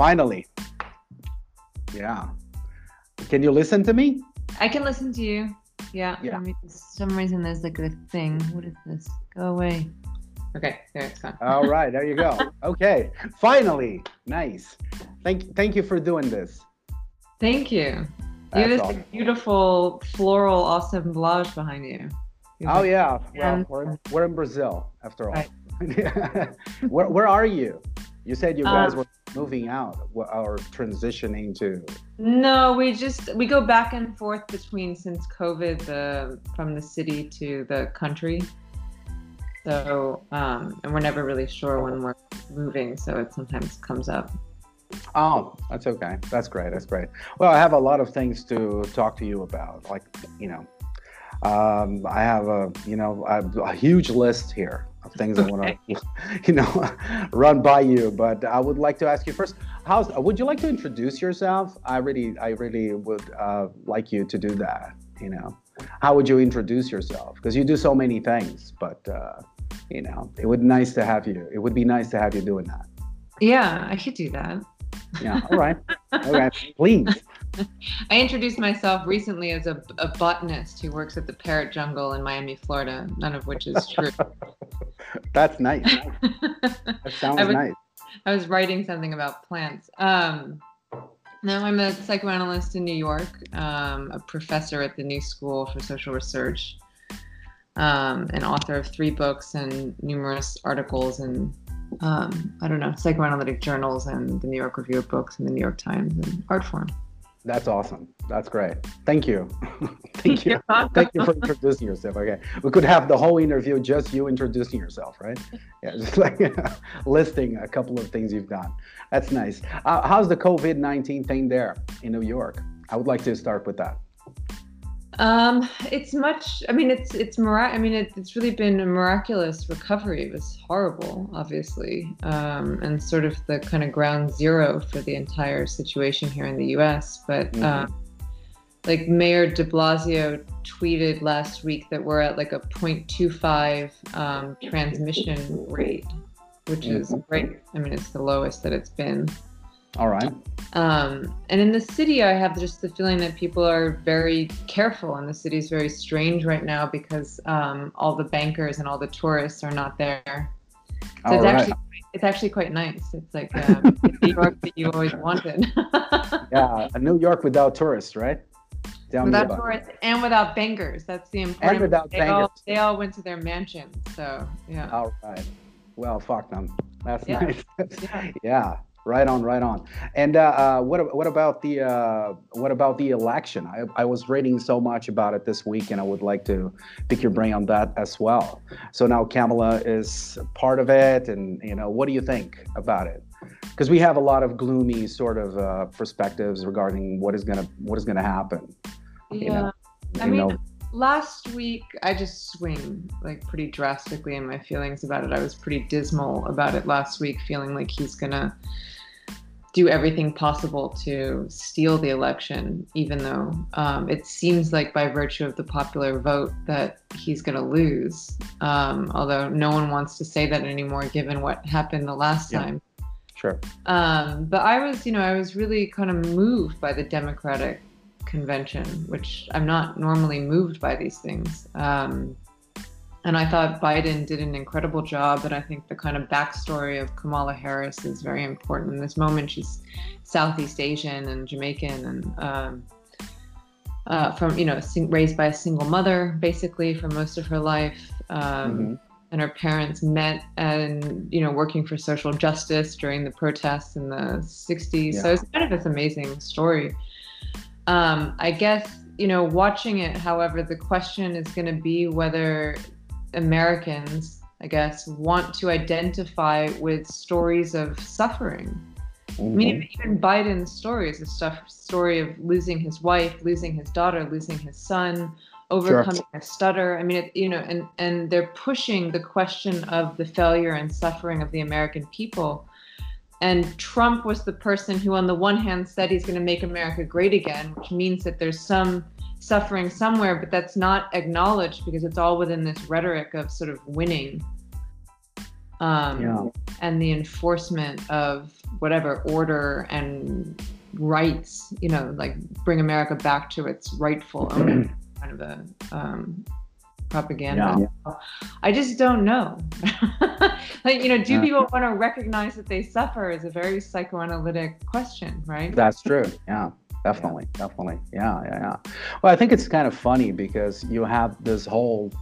finally. Yeah. Can you listen to me? I can listen to you. Yeah. Yeah. I mean, for some reason there's like a thing. What is this? Go away. Okay, there it's gone. All right, there you go. Okay, finally, nice. Thank, thank you for doing this. Thank you. You have That's this awesome. beautiful floral assemblage behind you. Oh yeah, well, we're, we're in Brazil after all. Right. where, where are you? You said you guys Uh, were moving out or transitioning to. No, we just we go back and forth between since COVID the from the city to the country. So um and we're never really sure when we're moving, so it sometimes comes up. Oh, that's okay. That's great. That's great. Well, I have a lot of things to talk to you about. Like, you know, um, I have a, you know, a, a huge list here of things I want to, you know, run by you. But I would like to ask you first. how Would you like to introduce yourself? I really, I really would uh, like you to do that. You know, how would you introduce yourself? Because you do so many things. But uh, you know, it would nice to have you. It would be nice to have you doing that. Yeah, I could do that. Yeah. All right. Okay. Please. I introduced myself recently as a, a botanist who works at the Parrot Jungle in Miami, Florida, none of which is true. That's nice. That sounds I was- nice. I was writing something about plants. Um, now I'm a psychoanalyst in New York, um, a professor at the New School for Social Research, um, an author of three books and numerous articles in, um, I don't know, psychoanalytic journals and the New York Review of Books and the New York Times and Artforum. That's awesome. That's great. Thank you. Thank you. Thank you for introducing yourself. Okay. We could have the whole interview just you introducing yourself, right? Yeah, just like listing a couple of things you've done. That's nice. Uh, how's the COVID 19 thing there in New York? I would like to start with that. Um, it's much. I mean, it's it's mirac. I mean, it, it's really been a miraculous recovery. It was horrible, obviously, um, and sort of the kind of ground zero for the entire situation here in the U.S. But Mhm. um, like Mayor De Blasio tweeted last week that we're at like a 0.25 um, transmission rate, which is Mhm. great. I mean, it's the lowest that it's been. All right. Um, and in the city, I have just the feeling that people are very careful, and the city is very strange right now because um, all the bankers and all the tourists are not there. So All it's right. actually it's actually quite nice. It's like um, New York that you always wanted. Yeah. A New York without tourists, right? Me without tourists and without bankers. That's the important. without they all, bankers. they all went to their mansions. So yeah. All right. Well, fuck them. That's Yeah. nice. Yeah. yeah. Right on, right on. And uh, uh, what what about the uh, what about the election? I, I was reading so much about it this week, and I would like to pick your brain on that as well. So now Kamala is part of it, and you know, what do you think about it? Because we have a lot of gloomy sort of uh, perspectives regarding what is gonna what is gonna happen. Yeah. You know, I mean, know, last week I just swing like pretty drastically in my feelings about it. I was pretty dismal about it last week, feeling like he's gonna do everything possible to steal the election, even though um, it seems like by virtue of the popular vote that he's gonna lose. Um, although no one wants to say that anymore, given what happened the last Yeah. time. sure. Um, but I was, you know, I was really kind of moved by the Democratic convention, which I'm not normally moved by these things. Um, and I thought Biden did an incredible job. And I think the kind of backstory of Kamala Harris is very important in this moment. She's Southeast Asian and Jamaican and um, uh, from, you know, sing- raised by a single mother, basically, for most of her life. Um, Mhm. and her parents met and you know working for social justice during the protests in the 60s so it's kind of this amazing story um, i guess you know watching it however the question is going to be whether americans i guess want to identify with stories of suffering I mean, mm-hmm. even Biden's story is a stuff story of losing his wife, losing his daughter, losing his son, overcoming a stutter. I mean, it, you know, and and they're pushing the question of the failure and suffering of the American people. And Trump was the person who, on the one hand, said he's going to make America great again, which means that there's some suffering somewhere, but that's not acknowledged because it's all within this rhetoric of sort of winning. Um, Yeah. and the enforcement of whatever order and rights, you know, like bring America back to its rightful owner, kind of a um, propaganda. Yeah. I just don't know. like, you know, do yeah. people want to recognize that they suffer is a very psychoanalytic question, right? That's true. Yeah. Definitely, yeah. definitely. Yeah, yeah, yeah. Well, I think it's kind of funny because you have this whole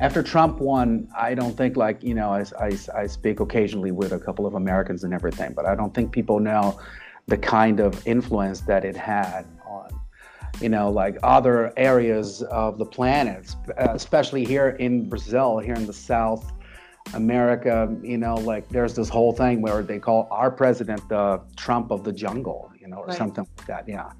after Trump won, I don't think like you know I, I, I, speak occasionally with a couple of Americans and everything, but I don't think people know the kind of influence that it had on you know like other areas of the planet, uh, especially here in Brazil, here in the South America. You know, like there's this whole thing where they call our president the Trump of the jungle, you know, or right. something like that. Yeah,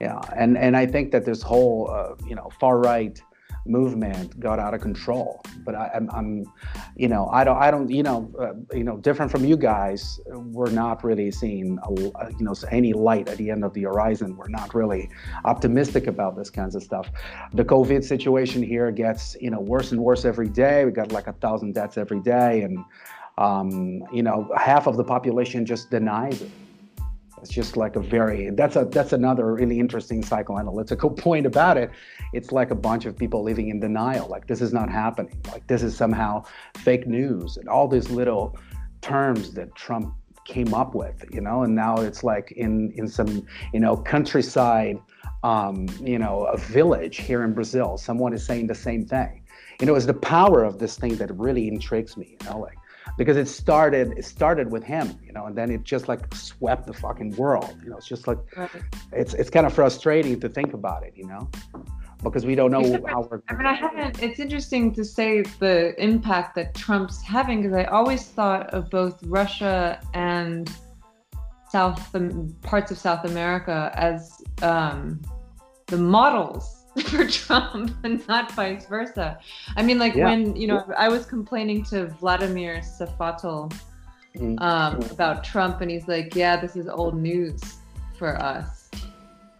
yeah, and and I think that this whole uh, you know far right movement got out of control. But I, am I'm, I'm, you know, I don't, I don't, you know, uh, you know, different from you guys, we're not really seeing, a, you know, any light at the end of the horizon. We're not really optimistic about this kinds of stuff. The COVID situation here gets, you know, worse and worse every day. We got like a thousand deaths every day, and um, you know, half of the population just denies it. It's just like a very that's a that's another really interesting psychoanalytical point about it. It's like a bunch of people living in denial, like this is not happening, like this is somehow fake news, and all these little terms that Trump came up with, you know, and now it's like in in some you know countryside, um, you know, a village here in Brazil, someone is saying the same thing. You know, it's the power of this thing that really intrigues me. You know, like because it started it started with him you know and then it just like swept the fucking world you know it's just like right. it's it's kind of frustrating to think about it you know because we don't know how we're I mean I haven't it's interesting to say the impact that Trump's having because I always thought of both Russia and South parts of South America as um, the models for Trump and not vice versa. I mean, like yeah. when, you know, I was complaining to Vladimir Safatle mm-hmm. um, about Trump, and he's like, yeah, this is old news for us.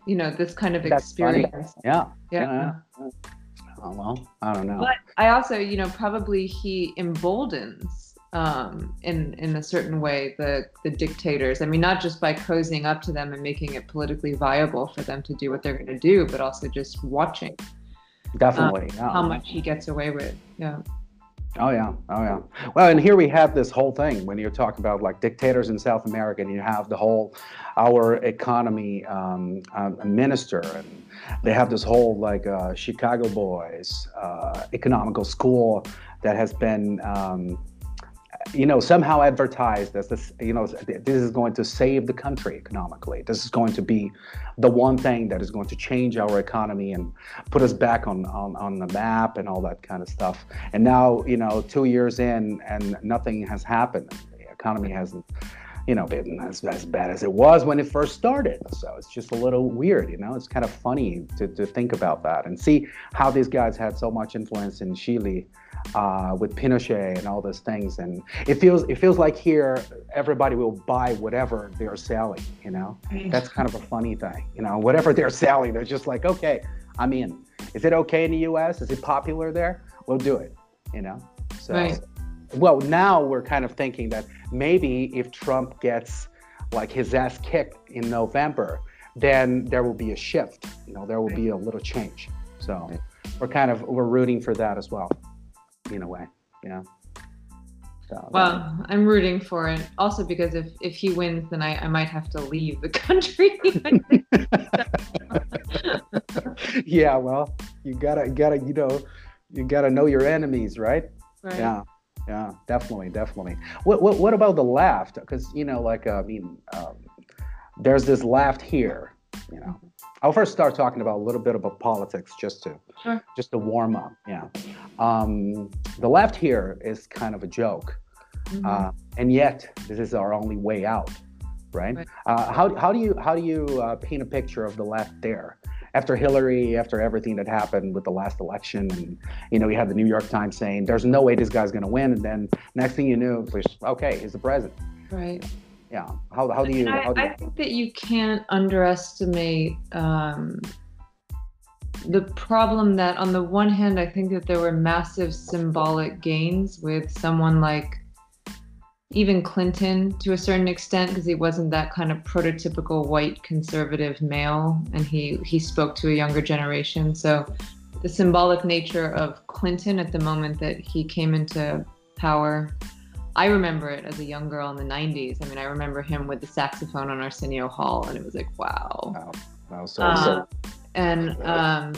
You know, this kind of That's experience. Yeah. yeah. yeah. Oh, well, I don't know. But I also, you know, probably he emboldens um, in in a certain way the the dictators. I mean, not just by cozying up to them and making it politically viable for them to do what they're going to do, but also just watching. Definitely, um, yeah. how much he gets away with. Yeah. Oh yeah, oh yeah. Well, and here we have this whole thing when you talk about like dictators in South America, and you have the whole our economy um, uh, minister, and they have this whole like uh, Chicago Boys uh, economical school that has been um, you know, somehow advertised as this, you know, this is going to save the country economically. This is going to be the one thing that is going to change our economy and put us back on, on, on the map and all that kind of stuff. And now, you know, two years in and nothing has happened. The economy hasn't, you know, been as, as bad as it was when it first started. So it's just a little weird, you know, it's kind of funny to, to think about that and see how these guys had so much influence in Chile uh, with Pinochet and all those things. And it feels it feels like here everybody will buy whatever they're selling. You know, mm. that's kind of a funny thing. You know, whatever they're selling, they're just like, okay, I'm in. Is it okay in the U.S.? Is it popular there? We'll do it. You know. So, right. well, now we're kind of thinking that maybe if Trump gets like his ass kicked in November, then there will be a shift. You know, there will be a little change. So we're kind of we're rooting for that as well in a way, you know. So, well, I'm rooting for it. Also because if if he wins, then I, I might have to leave the country. yeah, well, you gotta gotta you know you gotta know your enemies, right? Right. Yeah. Yeah, definitely, definitely. What what what about the left? Because you know, like uh, I mean, um, there's this left here, you know, I'll first start talking about a little bit about politics just to sure. just to warm up. Yeah, um, the left here is kind of a joke, mm-hmm. uh, and yet this is our only way out, right? right. Uh, how, how do you how do you uh, paint a picture of the left there? After Hillary, after everything that happened with the last election, and you know, we had the New York Times saying there's no way this guy's going to win, and then next thing you knew, okay, he's the president. Right yeah. How, how do you, I, how do you... I think that you can't underestimate um, the problem that on the one hand i think that there were massive symbolic gains with someone like even Clinton to a certain extent because he wasn't that kind of prototypical white conservative male and he he spoke to a younger generation. So the symbolic nature of Clinton at the moment that he came into power I remember it as a young girl in the 90s. I mean, I remember him with the saxophone on Arsenio Hall, and it was like, wow. Wow. Wow. So, uh, so. And, um,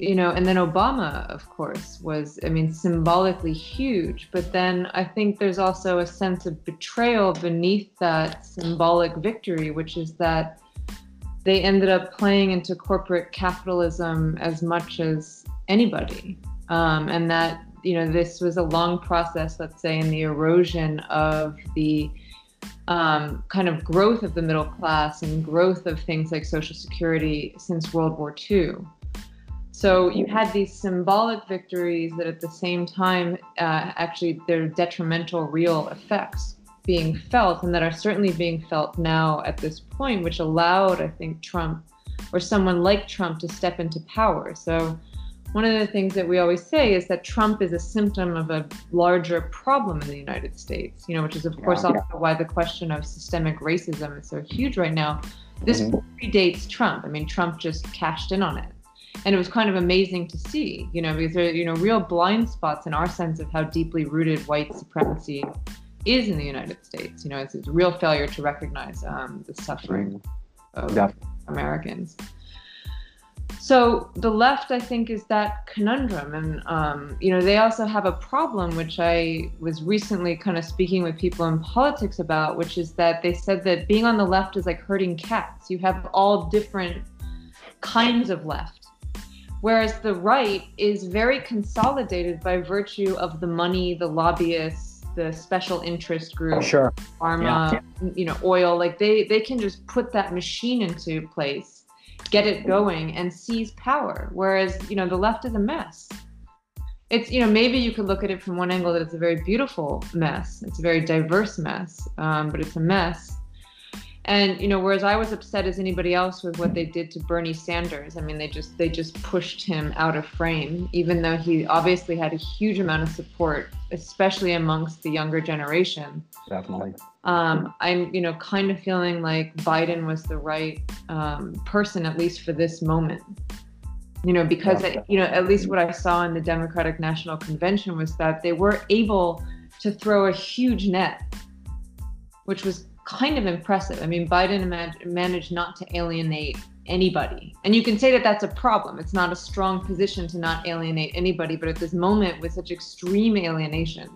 you know, and then Obama, of course, was, I mean, symbolically huge. But then I think there's also a sense of betrayal beneath that symbolic victory, which is that they ended up playing into corporate capitalism as much as anybody. Um, and that, you know, this was a long process, let's say, in the erosion of the um, kind of growth of the middle class and growth of things like Social Security since World War II. So you had these symbolic victories that at the same time, uh, actually, there are detrimental real effects being felt and that are certainly being felt now at this point, which allowed, I think, Trump or someone like Trump to step into power. So one of the things that we always say is that Trump is a symptom of a larger problem in the United States, you know, which is, of course, yeah. also why the question of systemic racism is so huge right now. This mm-hmm. predates Trump. I mean, Trump just cashed in on it and it was kind of amazing to see, you know, because there are, you know, real blind spots in our sense of how deeply rooted white supremacy is in the United States. You know, it's, it's a real failure to recognize um, the suffering of Americans. So the left, I think, is that conundrum, and um, you know, they also have a problem, which I was recently kind of speaking with people in politics about, which is that they said that being on the left is like herding cats. You have all different kinds of left Whereas the right is very consolidated by virtue of the money, the lobbyists, the special interest groups, sure. pharma, yeah. you know, oil. Like they they can just put that machine into place, get it going, and seize power. Whereas you know the left is a mess. It's you know maybe you could look at it from one angle that it's a very beautiful mess. It's a very diverse mess, um, but it's a mess and you know whereas i was upset as anybody else with what they did to bernie sanders i mean they just they just pushed him out of frame even though he obviously had a huge amount of support especially amongst the younger generation. Definitely. Um, i'm you know kind of feeling like biden was the right um, person at least for this moment. You know because yeah. you know at least what i saw in the democratic national convention was that they were able to throw a huge net which was kind of impressive. I mean, Biden imag- managed not to alienate anybody. And you can say that that's a problem. It's not a strong position to not alienate anybody, but at this moment with such extreme alienation,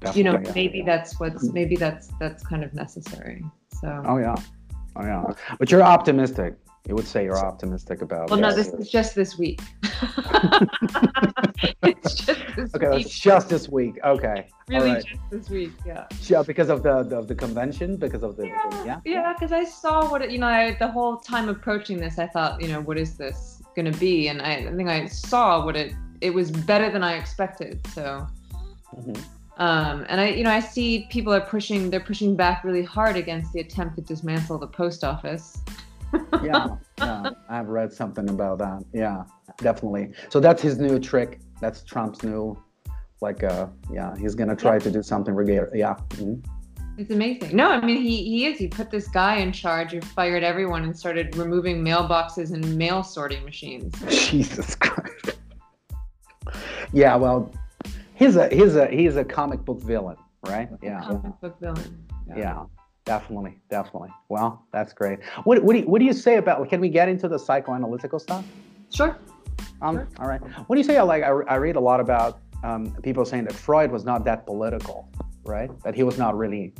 Definitely, you know, yeah. maybe that's what's maybe that's that's kind of necessary. So Oh yeah. Oh yeah. But you're optimistic. You would say you're optimistic about. Well, no, this is just this week. it's just this okay, week. that's just this week. Okay. Really, right. just this week. Yeah. Yeah, because of the, the, the convention, because of the yeah yeah because I saw what it, you know I, the whole time approaching this I thought you know what is this going to be and I, I think I saw what it it was better than I expected so. Mm-hmm. Um, and I, you know, I see people are pushing, they're pushing back really hard against the attempt to dismantle the post office yeah, yeah, I've read something about that. Yeah, definitely. So that's his new trick. That's Trump's new, like, uh, yeah, he's gonna try to do something. Regard, yeah. Mm-hmm. It's amazing. No, I mean he he is. He put this guy in charge who fired everyone and started removing mailboxes and mail sorting machines. Jesus Christ. yeah, well, he's a he's a he's a comic book villain, right? Yeah. Comic book villain. yeah. yeah. Definitely, definitely. Well, that's great. What, what, do you, what do you say about? Can we get into the psychoanalytical stuff? Sure. Um, sure. All right. What do you say? Like, I, I read a lot about um, people saying that Freud was not that political, right? That he was not really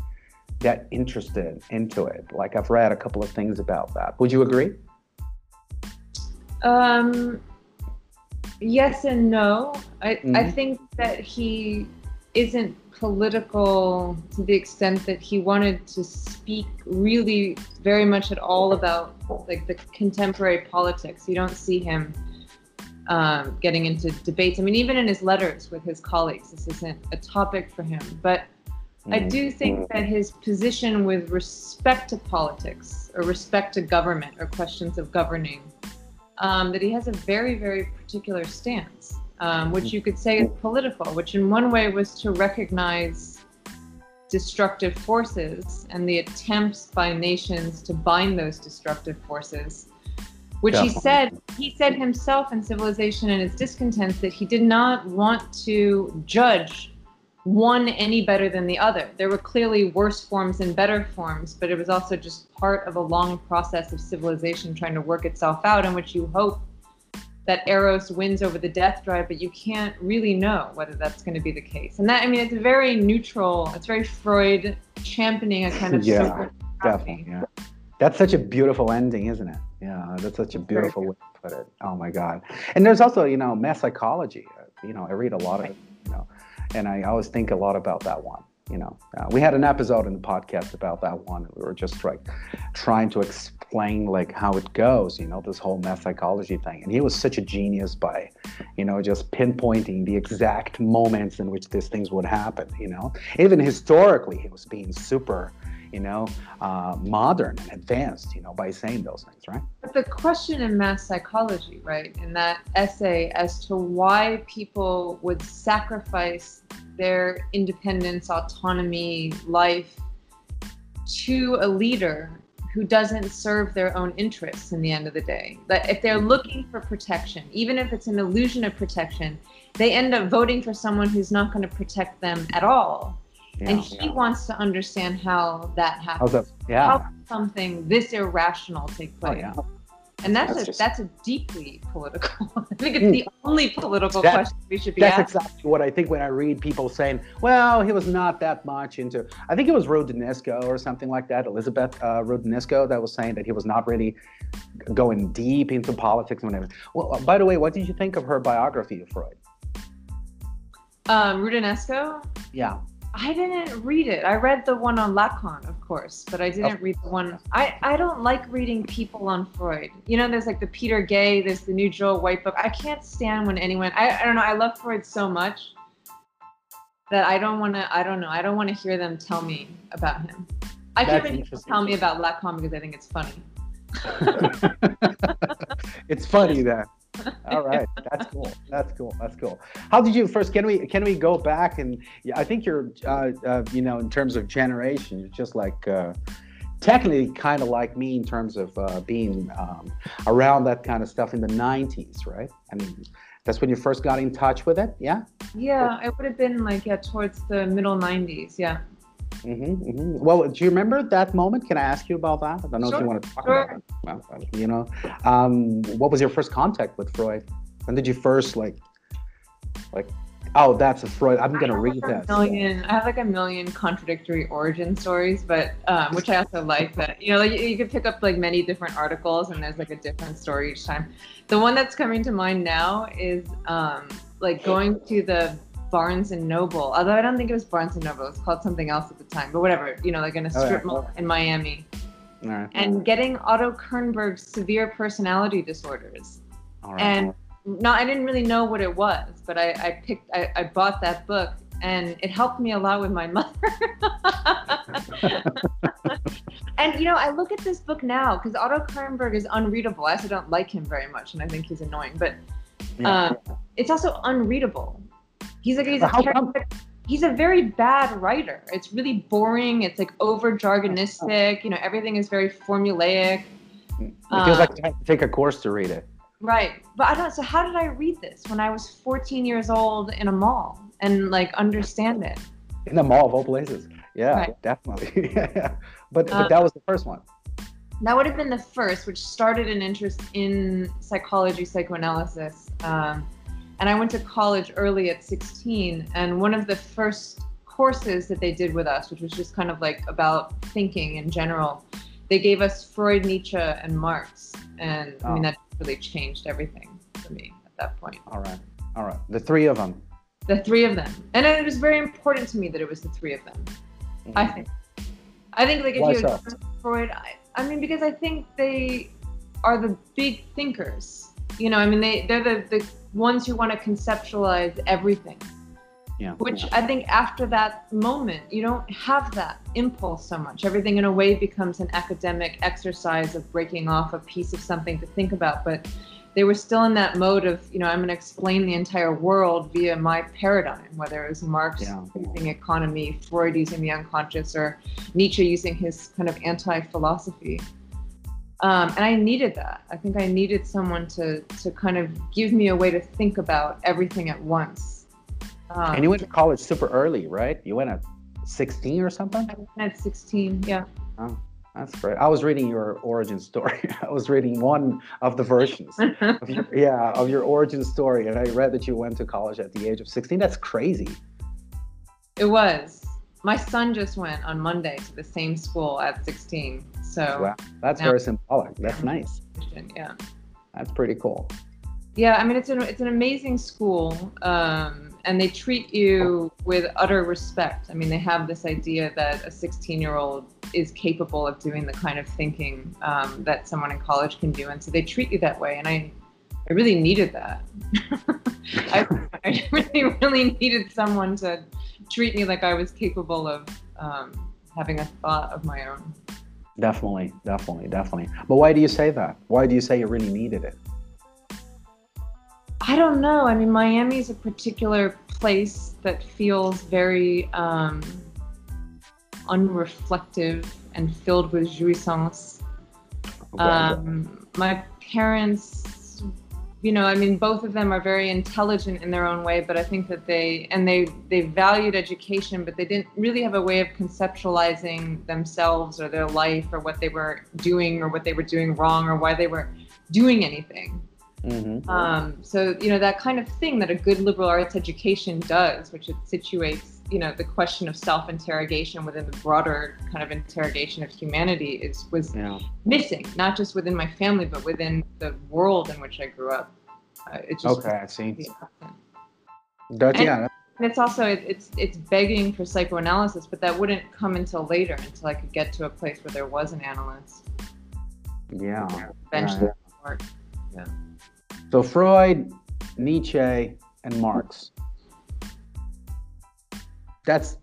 that interested into it. Like, I've read a couple of things about that. Would you agree? Um, yes and no. I, mm-hmm. I think that he isn't political to the extent that he wanted to speak really very much at all about like the contemporary politics. You don't see him um, getting into debates. I mean, even in his letters with his colleagues, this isn't a topic for him. But I do think that his position with respect to politics or respect to government or questions of governing, um, that he has a very, very particular stance um, which you could say is political, which in one way was to recognize destructive forces and the attempts by nations to bind those destructive forces which Definitely. he said he said himself in civilization and his discontents that he did not want to judge one any better than the other there were clearly worse forms and better forms but it was also just part of a long process of civilization trying to work itself out in which you hope that Eros wins over the death drive, but you can't really know whether that's going to be the case. And that, I mean, it's a very neutral. It's very Freud championing a kind of yeah, definitely. Yeah, that's such a beautiful ending, isn't it? Yeah, that's such a beautiful way to put it. Oh my God! And there's also, you know, mass psychology. Uh, you know, I read a lot of, you know, and I always think a lot about that one you know uh, we had an episode in the podcast about that one we were just like trying to explain like how it goes you know this whole mass psychology thing. And he was such a genius by you know just pinpointing the exact moments in which these things would happen you know. Even historically he was being super you know, uh, modern and advanced, you know, by saying those things, right? But the question in mass psychology, right, in that essay as to why people would sacrifice their independence, autonomy, life to a leader who doesn't serve their own interests in the end of the day. That if they're looking for protection, even if it's an illusion of protection, they end up voting for someone who's not going to protect them at all yeah, and he yeah. wants to understand how that happens. That, yeah. How something this irrational take oh, place. Oh, yeah. And that's, that's a just, that's a deeply political. I think it's mm, the only political that, question we should be that's asking. That's exactly what I think when I read people saying, "Well, he was not that much into." I think it was Roudinesco or something like that, Elizabeth uh, Roudinesco, that was saying that he was not really going deep into politics and whatever. Well, uh, by the way, what did you think of her biography of Freud? Um, Roudinesco. Yeah. I didn't read it. I read the one on Lacan, of course, but I didn't read the one. I, I don't like reading people on Freud. You know, there's like the Peter Gay, there's the new Joel Whitebook. I can't stand when anyone, I, I don't know, I love Freud so much that I don't want to, I don't know, I don't want to hear them tell me about him. I can't really tell me about Lacan because I think it's funny. it's funny that all right, that's cool. That's cool. That's cool. How did you first? Can we can we go back and I think you're uh, uh, you know in terms of generation, you're just like uh, technically kind of like me in terms of uh, being um, around that kind of stuff in the '90s, right? I mean, that's when you first got in touch with it, yeah? Yeah, it would have been like yeah towards the middle '90s, yeah. Mm-hmm, mm-hmm. Well, do you remember that moment? Can I ask you about that? I don't know sure. if you want to talk sure. about it. Well, you know, um, what was your first contact with Freud? When did you first like, like, oh, that's a Freud. I'm gonna read that. Million. I have like a million contradictory origin stories, but um, which I also like. That you know, like you could pick up like many different articles, and there's like a different story each time. The one that's coming to mind now is um, like going to the Barnes and Noble. Although I don't think it was Barnes and Noble, it was called something else at the time. But whatever, you know, like in a strip oh, yeah. mall in Miami. Right. And getting Otto Kernberg's severe personality disorders. And no, I didn't really know what it was, but I, I picked I, I bought that book and it helped me a lot with my mother. and you know, I look at this book now because Otto Kernberg is unreadable. I also don't like him very much, and I think he's annoying. But yeah. um, it's also unreadable He's like he's a he's a very bad writer. It's really boring. It's like over jargonistic. You know, everything is very formulaic. It feels like you have to take a course to read it. Right, but I don't. So how did I read this when I was 14 years old in a mall and like understand it? In a mall of all places. Yeah, right. definitely. yeah, but but that was the first one. That would have been the first, which started an interest in psychology, psychoanalysis. Um, and I went to college early at 16. And one of the first courses that they did with us, which was just kind of like about thinking in general, they gave us Freud, Nietzsche, and Marx. And oh. I mean, oh. that really changed everything for me at that point. All right. All right. The three of them. The three of them. And it was very important to me that it was the three of them. Mm-hmm. I think. I think, like, if Why you so? Freud, I, I mean, because I think they are the big thinkers. You know, I mean, they, they're the, the ones who want to conceptualize everything. Yeah. Which yeah. I think after that moment, you don't have that impulse so much. Everything in a way becomes an academic exercise of breaking off a piece of something to think about. But they were still in that mode of, you know, I'm going to explain the entire world via my paradigm, whether it was Marx Yeah. using economy, Freud using the unconscious, or Nietzsche using his kind of anti philosophy. Um, and I needed that. I think I needed someone to, to kind of give me a way to think about everything at once. Um, And you went to college super early, right? You went at 16 or something? I went at 16, yeah. Oh, that's great. I was reading your origin story. I was reading one of the versions. of your, yeah, of your origin story, and I read that you went to college at the age of 16. That's crazy. It was. My son just went on Monday to the same school at 16. So, Wow, that's Now- very symbolic. That's nice. yeah. That's pretty cool. Yeah, I mean, it's an, it's an amazing school. Um, and they treat you with utter respect. I mean, they have this idea that a 16 year old is capable of doing the kind of thinking um, that someone in college can do. And so they treat you that way. And I, I really needed that. I, I really, really needed someone to treat me like I was capable of um, having a thought of my own. Definitely, definitely, definitely. But why do you say that? Why do you say you really needed it? I don't know. I mean, Miami is a particular place that feels very um, unreflective and filled with jouissance. Um, my parents, you know, I mean, both of them are very intelligent in their own way, but I think that they and they they valued education, but they didn't really have a way of conceptualizing themselves or their life or what they were doing or what they were doing wrong or why they were doing anything. Mhm. Um, so you know that kind of thing that a good liberal arts education does, which it situates you know the question of self-interrogation within the broader kind of interrogation of humanity is was yeah. missing, not just within my family but within the world in which I grew up. Uh, it just Okay, I see. And- yeah. And it's also it, it's it's begging for psychoanalysis, but that wouldn't come until later, until I could get to a place where there was an analyst. Yeah. Eventually, yeah. or- So Freud, Nietzsche, and Marx. That's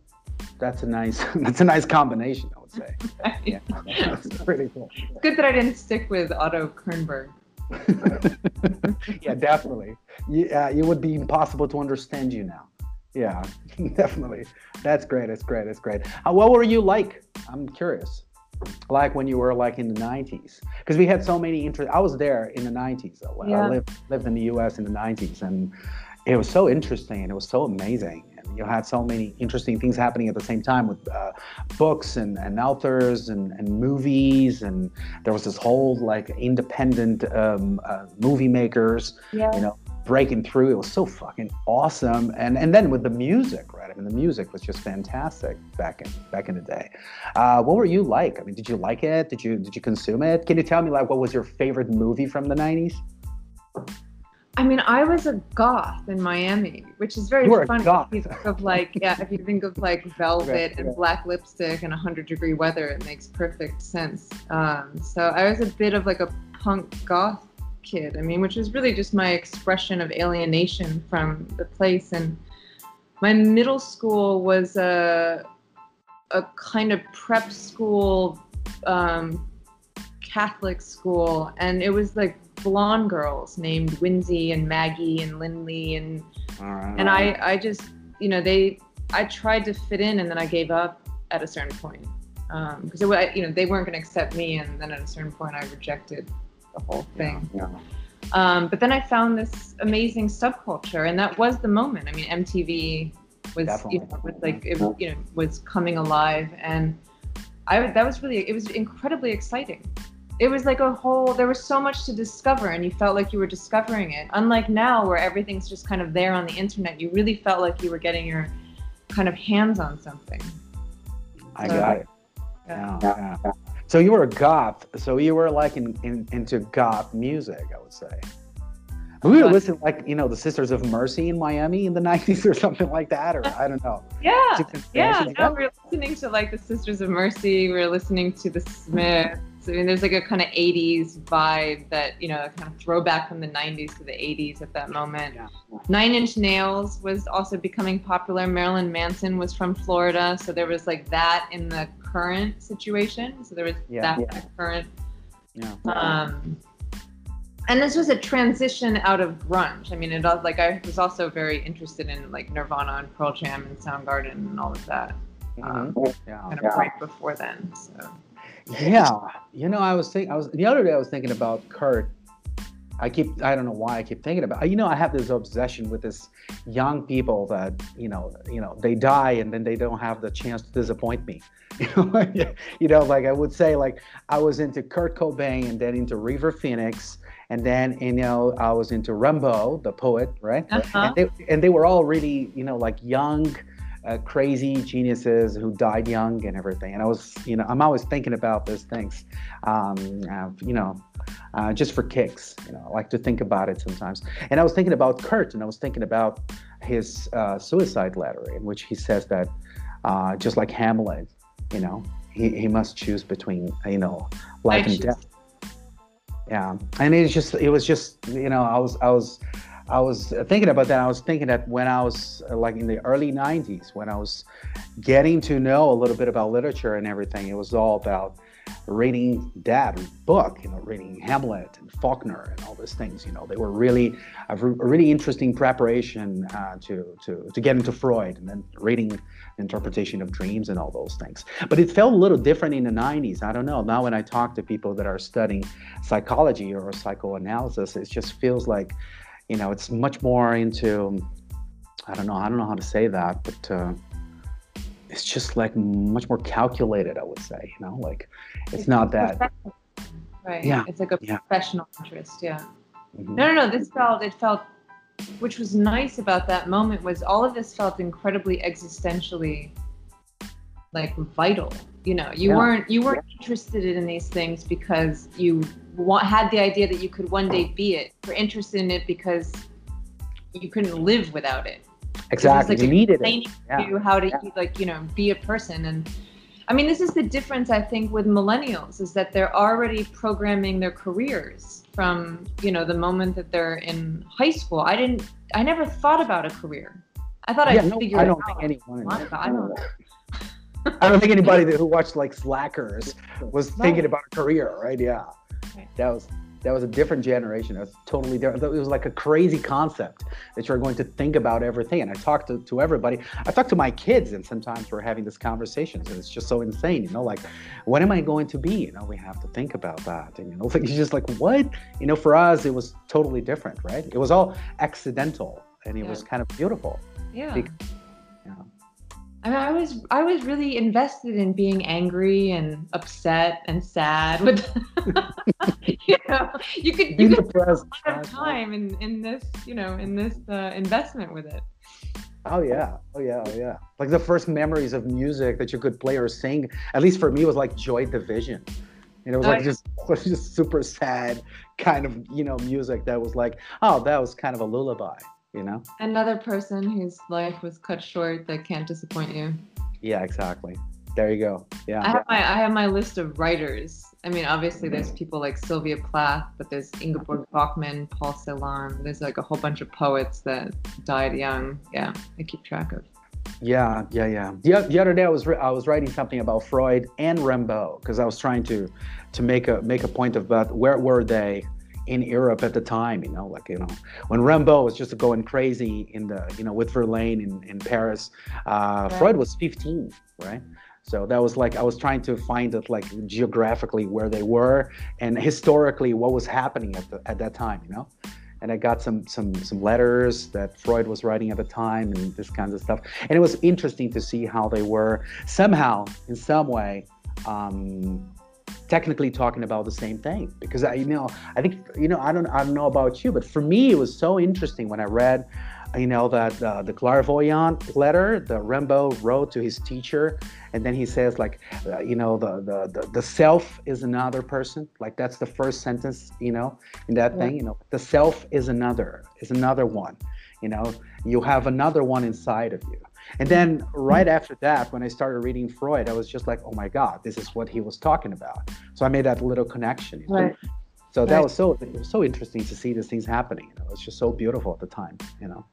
that's a nice that's a nice combination, I would say. Yeah, that's pretty cool. It's good that I didn't stick with Otto Kernberg. yeah, definitely. Yeah, it would be impossible to understand you now. Yeah, definitely. That's great. That's great. That's great. Uh, what were you like? I'm curious. Like when you were like in the 90s, because we had so many interest. I was there in the 90s. I Yeah. lived lived in the U.S. in the 90s, and it was so interesting and it was so amazing. And you had so many interesting things happening at the same time with uh, books and, and authors and, and movies, and there was this whole like independent um, uh, movie makers Yeah. you know breaking through. It was so fucking awesome. And and then with the music right? I mean the music was just fantastic back in back in the day. Uh, what were you like? I mean did you like it? Did you did you consume it? Can you tell me like what was your favorite movie from the 90s I mean, I was a goth in Miami, which is very You were a funny. goth. If you think of like, yeah, if you think of like velvet Okay, and yeah. black lipstick and 100 degree weather, it makes perfect sense. Um, so I was a bit of like a punk goth kid. I mean, which is really just my expression of alienation from the place. And my middle school was a a kind of prep school, um, Catholic school, and it was like blonde girls named Winsey and Maggie and Lindley and right and I I just you know they I tried to fit in and then I gave up at a certain point because wa- you know they weren't going to accept me and then at a certain point I rejected the whole thing. yeah. Um, but then I found this amazing subculture, and that was the moment. I mean, MTV was, you know, was like, it, you know, was coming alive, and I that was really, it was incredibly exciting. It was like a whole. There was so much to discover, and you felt like you were discovering it. Unlike now, where everything's just kind of there on the internet, you really felt like you were getting your kind of hands on something. i So- got it yeah, yeah. so you were a goth so you were like in, in into goth music i would say we uh-huh. were But- listening like you know the sisters of mercy in miami in the 90s or something like that or i don't know Yeah, yeah. No, we were listening to like the Sisters of Mercy. We were listening to the Smiths. I mean, there's like a kind of 80s vibe that you know, kind of throwback from the 90s to the 80s at that moment. Yeah. Nine Inch Nails was also becoming popular. Marilyn Manson was from Florida, so there was like that in the current situation. So there was Yeah. that Yeah. kind of current yeah um, and this was a transition out of grunge. I mean, it was like I was also very interested in like Nirvana and Pearl Jam and Soundgarden and all of that. Um, yeah, kind of right before then. So. Yeah, you know, I was thinking. I was the other day. I was thinking about Kurt. I keep. I don't know why I keep thinking about. You know, I have this obsession with this young people that you know, you know, they die and then they don't have the chance to disappoint me. you know, like I would say, like I was into Kurt Cobain and then into River Phoenix and then you know I was into Rimbaud, the poet, right? Uh-huh. And, they, and they were all really you know like young, uh, crazy geniuses who died young and everything. And I was you know I'm always thinking about those things, um, uh, you know. Uh, just for kicks, you know, I like to think about it sometimes. And I was thinking about Kurt, and I was thinking about his uh, suicide letter, in which he says that, uh, just like Hamlet, you know, he, he must choose between, you know, life I and death yeah and it's just it was just you know i was i was i was thinking about that i was thinking that when i was uh, like in the early 90s when i was getting to know a little bit about literature and everything it was all about reading that book, you know, reading Hamlet and Faulkner and all these things. You know, they were really a, really interesting preparation uh, to to to get into Freud and then reading interpretation of dreams and all those things. But it felt a little different in the 90s. I don't know. Now when I talk to people that are studying psychology or psychoanalysis, it just feels like, you know, it's much more into I don't know. I don't know how to say that, but. Uh, it's just like much more calculated i would say you know like it's, it's not that right yeah it's like a yeah. professional interest yeah mm-hmm. no no no this felt it felt which was nice about that moment was all of this felt incredibly existentially like vital you know you yeah. weren't you weren't interested in these things because you want, had the idea that you could one day be it you're interested in it because you couldn't live without it Exactly. Like, you needed it. Yeah. how to yeah. like you know be a person and I mean this is the difference I think with millennials is that they're already programming their careers from you know the moment that they're in high school. I didn't I never thought about a career. I thought yeah, I'd no, figure I don't think anyone. I don't. I don't think anybody who watched like Slackers was thinking about a career, right? Yeah, that was that was a different generation. It was totally different. It was like a crazy concept that you're going to think about everything. And I talked to, to everybody. I talked to my kids, and sometimes we're having these conversations, And it's just so insane, you know, like, what am I going to be? You know, we have to think about that. And, you know, like, you're just like, what? You know, for us, it was totally different, right? It was all accidental and it yeah. was kind of beautiful. Yeah. Because, I mean, I was I was really invested in being angry and upset and sad. With you know, you could you could spend a lot of time in in this you know in this uh, investment with it. Oh yeah, oh yeah, oh yeah. Like the first memories of music that you could play or sing, at least for me, was like Joy Division. And it was like just was just super sad kind of you know music that was like, oh, that was kind of a lullaby you know? Another person whose life was cut short that can't disappoint you. Yeah exactly. There you go. Yeah. I have my i have my list of writers. I mean obviously there's mm-hmm. people like sylvia plath but there's ingeborg bachmann paul celan. There's like a whole bunch of poets that died young. Yeah i keep track of. Yeah yeah yeah. The, the other day i was i was writing something about freud and rimbaud because i was trying to to make a make a point about where were they in Europe at the time, you know, like, you know, when Rimbaud was just going crazy in the, you know, with Verlaine in, in Paris, uh, right. Freud was 15, right? So that was like, I was trying to find it like geographically where they were and historically what was happening at, the, at that time, you know? And I got some, some, some letters that Freud was writing at the time and this kinds of stuff. And it was interesting to see how they were somehow, in some way, um, technically talking about the same thing because I, you know, I think, you know, I don't, I don't know about you, but for me, it was so interesting when I read, you know, that uh, the clairvoyant letter that Rimbaud wrote to his teacher, and then he says like, uh, you know, the, the the the self is another person. Like that's the first sentence, you know, in that yeah. thing. You know, the self is another, is another one. You know, you have another one inside of you. And then right after that, when I started reading Freud, I was just like, oh my God, this is what he was talking about. So I made that little connection. You know? Right. So that right. was so it was so interesting to see these things happening. You know, it was just so beautiful at the time. You know,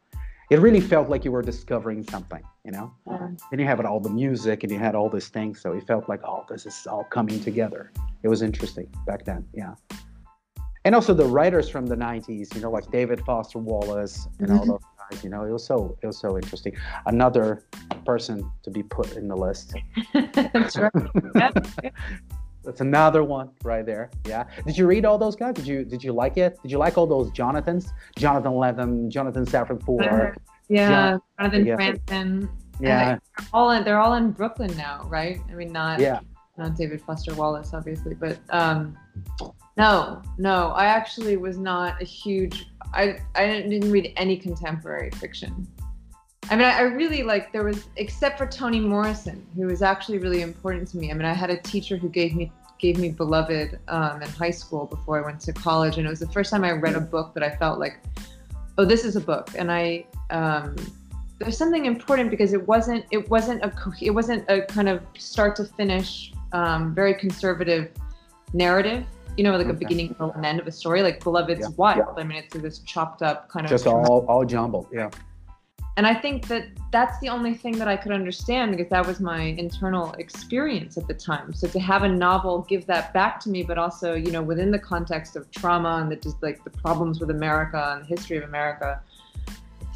it really felt like you were discovering something. You know, yeah. and you had all the music and you had all these things, so it felt like oh, this is all coming together. It was interesting back then. Yeah. and also the writers from the 90s you know like david foster wallace and all Mhm. those you know it was so it was so interesting another person to be put in the list That's right. That's another one right there yeah did you read all those guys did you did you like it did you like all those jonathans jonathan Lethem, jonathan safran foer Yeah, Jonathan Yeah. Franzen. yeah They're all in, they're all in Brooklyn now, right? I mean, not yeah not David Foster Wallace, obviously, but um, no, no. I actually was not a huge. I I didn't, read any contemporary fiction. I mean, I, I really like there was except for Toni Morrison, who was actually really important to me. I mean, I had a teacher who gave me gave me Beloved um, in high school before I went to college, and it was the first time I read a book that I felt like, oh, this is a book, and I. Um, there's something important because it wasn't it wasn't a it wasn't a kind of start to finish um, very conservative narrative you know like a beginning middle and end of a story like beloved's Yeah. wild i mean it's this chopped up kind of just all all jumbled yeah. And i think that that's the only thing that i could understand because that was my internal experience at the time. So to have a novel give that back to me but also you know within the context of trauma and the just like the problems with america and the history of america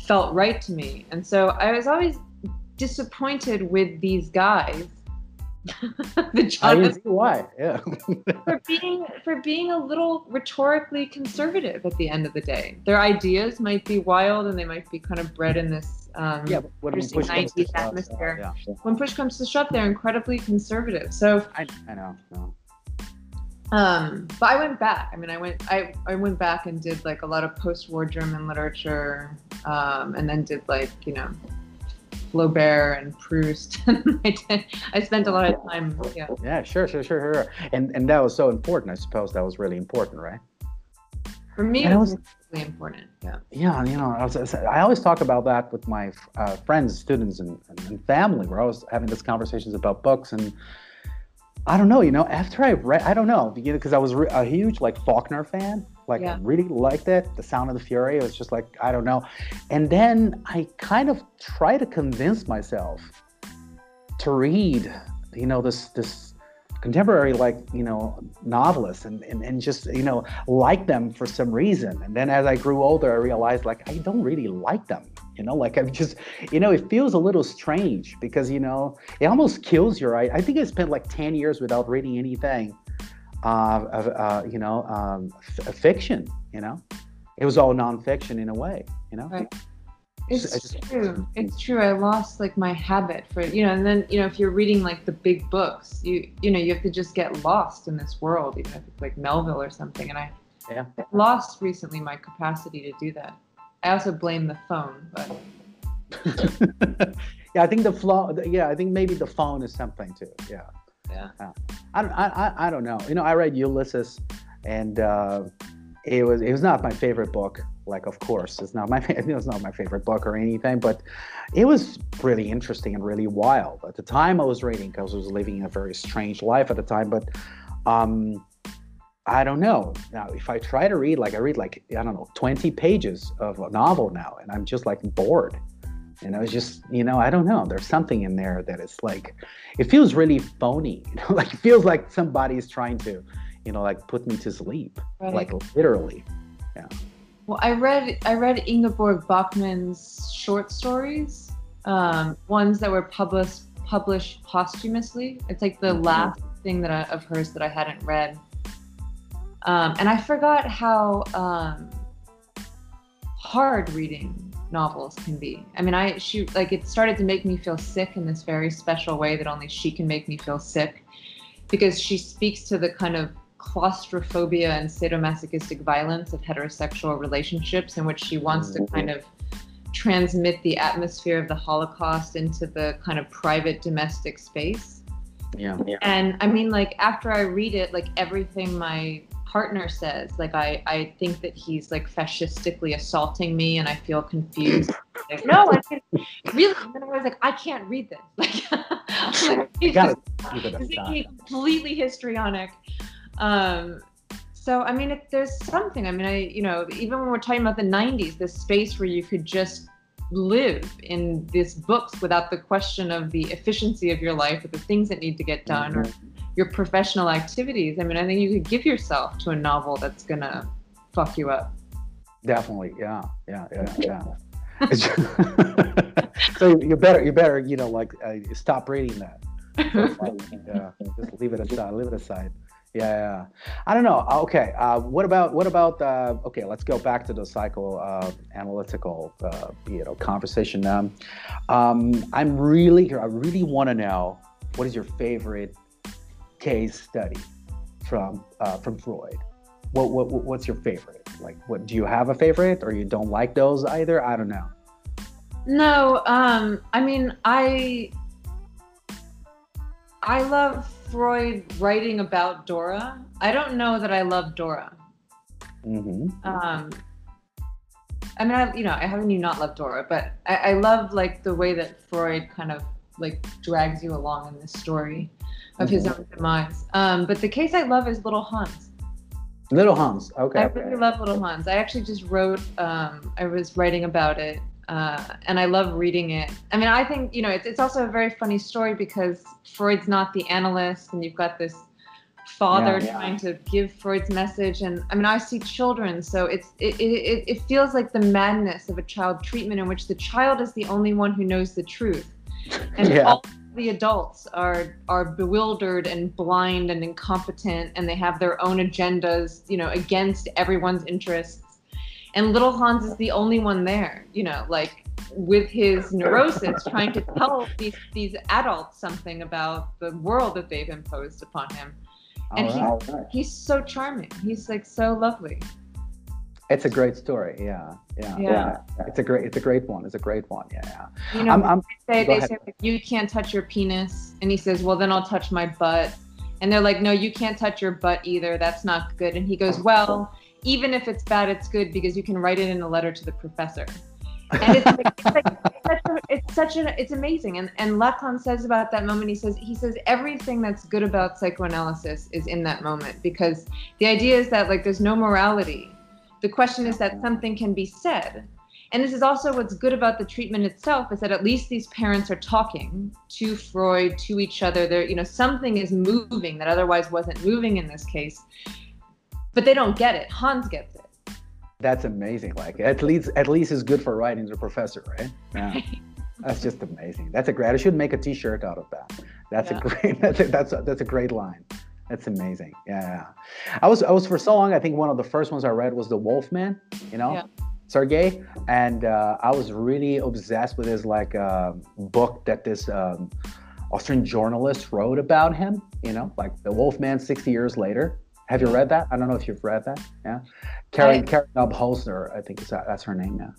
felt right to me. And so i was always disappointed with these guys the i Jonathan why yeah for being for being a little rhetorically conservative at the end of the day. Their ideas might be wild and they might be kind of bred in this. Um, yeah when Interesting push comes to 90s shove, atmosphere. yeah When push comes to shove, they're incredibly conservative. So, I, I know no. um, but I went back. I mean, I went I, I went back and did like a lot of post-war German literature, um, and then did like you know. Flaubert and Proust. I, did, I spent a lot of time. Yeah. Yeah, sure, sure, sure, sure. And and that was so important. I suppose that was really important, right? For me, And it was was- really important. Yeah. Yeah, you know, I, was, I always talk about that with my uh, friends, students, and, and family. We're always having these conversations about books, and I don't know, you know, after I read, I don't know, because I was re- a huge like Faulkner fan, like Yeah. I really liked it. The Sound of the Fury. It was just like I don't know, and then I kind of try to convince myself to read, you know, this this contemporary like you know novelists and, and and just you know like them for some reason and then as i grew older i realized like i don't really like them you know like i'm just you know it feels a little strange because you know it almost kills your i, I think i spent like 10 years without reading anything you know um, f- fiction you know it was all nonfiction in a way you know Right. It's just- true. It's true. I lost like my habit for you know, and then you know, if you're reading like the big books, you you know, you have to just get lost in this world, even if it's like Melville or something. And I Yeah. Lost recently my capacity to do that. I also blame the phone, but yeah i think the flow yeah i think maybe the phone is something too yeah yeah. I don't, I, I, I don't know. You know, I read Ulysses, and uh, it was it was not my favorite book. Like, of course, it's not my it was not my favorite book or anything, but it was really interesting and really wild. At the time, I was reading because I was living a very strange life at the time. But um, I don't know. Now, if I try to read, like I read like I don't know, twenty pages of a novel now, and I'm just like bored. You I was just you know, I don't know. There's something in there that is like, it feels really phony. You know, like it feels like somebody's trying to, you know, like put me to sleep, Right. like literally. Yeah. Well, I read I read Ingeborg Bachmann's short stories, um, ones that were published published posthumously. It's like the Mhm. last thing that I, of hers that I hadn't read, um, and I forgot how um, hard reading novels can be. I mean, I she like it started to make me feel sick in this very special way that only she can make me feel sick, because she speaks to the kind of claustrophobia and sadomasochistic violence of heterosexual relationships in which she wants to kind of transmit the atmosphere of the holocaust into the kind of private domestic space Yeah. and i mean like after i read it like everything my partner says like i i think that he's like fascistically assaulting me and i feel confused like, no I can, really and then i was like i can't read this like, like You gotta just keep it it's aside. completely histrionic. Um, so I mean, if there's something. I mean, I you know, even when we're talking about the '90s, this space where you could just live in these books without the question of the efficiency of your life or the things that need to get done or your professional activities. I mean, I think you could give yourself to a novel that's gonna fuck you up. Definitely, yeah, yeah, yeah, yeah. so you better, you better, you know, like uh, stop reading that. yeah, just leave it aside. Leave it aside. Yeah, yeah. I don't know. Okay. Uh, what about what about? Uh, okay, let's go back to the psycho uh, analytical, uh, you know, conversation now. Um, I'm really, here I really want to know what is your favorite case study from uh, from Freud. What, what what's your favorite? Like, what do you have a favorite, or you don't like those either? I don't know. No, um, I mean, I I love Freud writing about Dora. I don't know that I love Dora. Mm-hmm. Um, I mean, I, you know, I haven't you not loved Dora, but I, I love like the way that Freud kind of like drags you along in this story of mm-hmm. his own demise. Um, but the case I love is Little Hans. Little Hans, okay. I really love Little Hans. I actually just wrote. Um, I was writing about it uh, and I love reading it. I mean, I think you know it's it's also a very funny story because Freud's not the analyst, and you've got this father yeah, yeah. trying to give Freud's message. And I mean, I see children, so it's it, it it feels like the madness of a child treatment in which the child is the only one who knows the truth, and yeah. all the adults are are bewildered and blind and incompetent, and they have their own agendas, you know, against everyone's interests and little Hans is the only one there, you know, like with his neurosis trying to tell these these adults something about the world that they've imposed upon him. And oh, he's, he's so charming. He's like so lovely. It's a great story. Yeah, yeah, yeah. It's a great, it's a great one. It's a great one. Yeah, yeah. You know, I'm, I'm, they say, they say like, you can't touch your penis, and he says, well, then I'll touch my butt. And they're like, no, you can't touch your butt either. That's not good. And he goes, well, even if it's bad, it's good because you can write it in a letter to the professor. And it's, like, it's, like, it's, such a, it's such an it's amazing. And and Lacan says about that moment, he says he says everything that's good about psychoanalysis is in that moment because the idea is that like there's no morality. The question is that something can be said. And this is also what's good about the treatment itself is that at least these parents are talking to Freud, to each other. There, you know, something is moving that otherwise wasn't moving in this case but they don't get it. Hans gets it. That's amazing. Like at least at least it's good for writing the professor, right? Yeah. that's just amazing. That's a great. I should make a T-shirt out of that. That's yeah. a great. That's a, that's a, that's a great line. That's amazing. Yeah, yeah. I was I was for so long. I think one of the first ones I read was The Wolf Man. You know, yeah. Sergey, and uh, I was really obsessed with his like uh, book that this um, Austrian journalist wrote about him. You know, like The Wolf Man, sixty years later. Have you read that? I don't know if you've read that. Yeah, Karen Karen Obholzer, I think is that, that's her name now.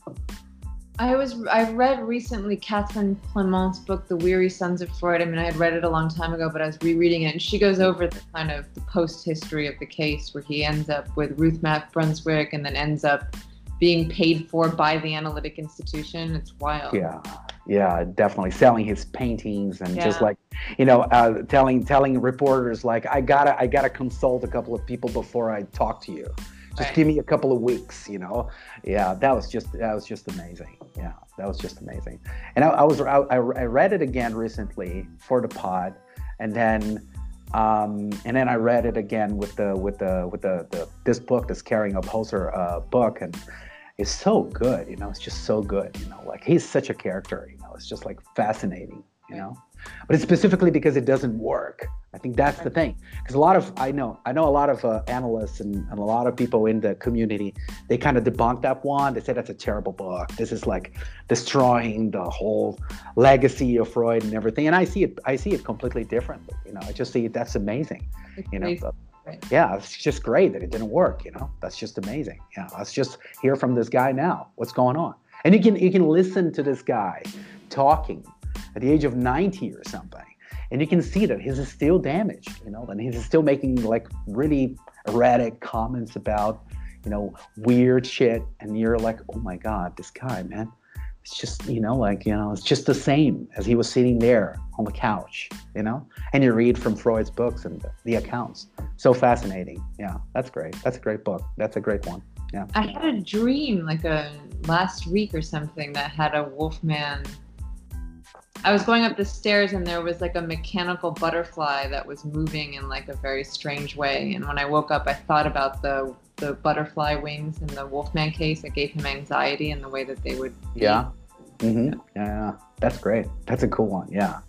I was I read recently Catherine Clement's book, The Weary Sons of Freud. I mean, I had read it a long time ago, but I was rereading it, and she goes over the kind of the post history of the case, where he ends up with Ruth Mack Brunswick, and then ends up being paid for by the analytic institution. It's wild. Yeah, yeah, definitely selling his paintings and yeah. just like you know, uh, telling telling reporters like I gotta I gotta consult a couple of people before I talk to you. Just right. give me a couple of weeks, you know. Yeah, that was just that was just amazing. Yeah, that was just amazing. And I, I was I, I read it again recently for the pod, and then. Um, and then I read it again with the with the with the, the this book, this Karen Obholzer uh, book, and it's so good. You know, it's just so good. You know, like he's such a character. You know, it's just like fascinating. You know, but it's specifically because it doesn't work. I think that's the thing. Because a lot of I know I know a lot of uh, analysts and, and a lot of people in the community they kind of debunk that one. They say that's a terrible book. This is like destroying the whole legacy of Freud and everything. And I see it I see it completely differently. You know, I just see it, that's amazing. It's you know. Amazing. Right. Yeah, it's just great that it didn't work. You know, that's just amazing. Yeah, let's just hear from this guy now. What's going on? And you can you can listen to this guy talking at the age of 90 or something, and you can see that he's still damaged. You know, and he's still making like really erratic comments about you know weird shit, and you're like, oh my god, this guy, man it's just you know like you know it's just the same as he was sitting there on the couch you know? And you read from freud's books and the, the accounts. So fascinating. Yeah that's great. That's a great book. That's a great one. Yeah. I had a dream like a last week or something that had a wolfman I was going up the stairs and there was like a mechanical butterfly that was moving in like a very strange way. And when I woke up, I thought about the the butterfly wings in the Wolfman case. It gave him anxiety in the way that they would. Yeah. Mm-hmm. Yeah. That's great. That's a cool one. Yeah.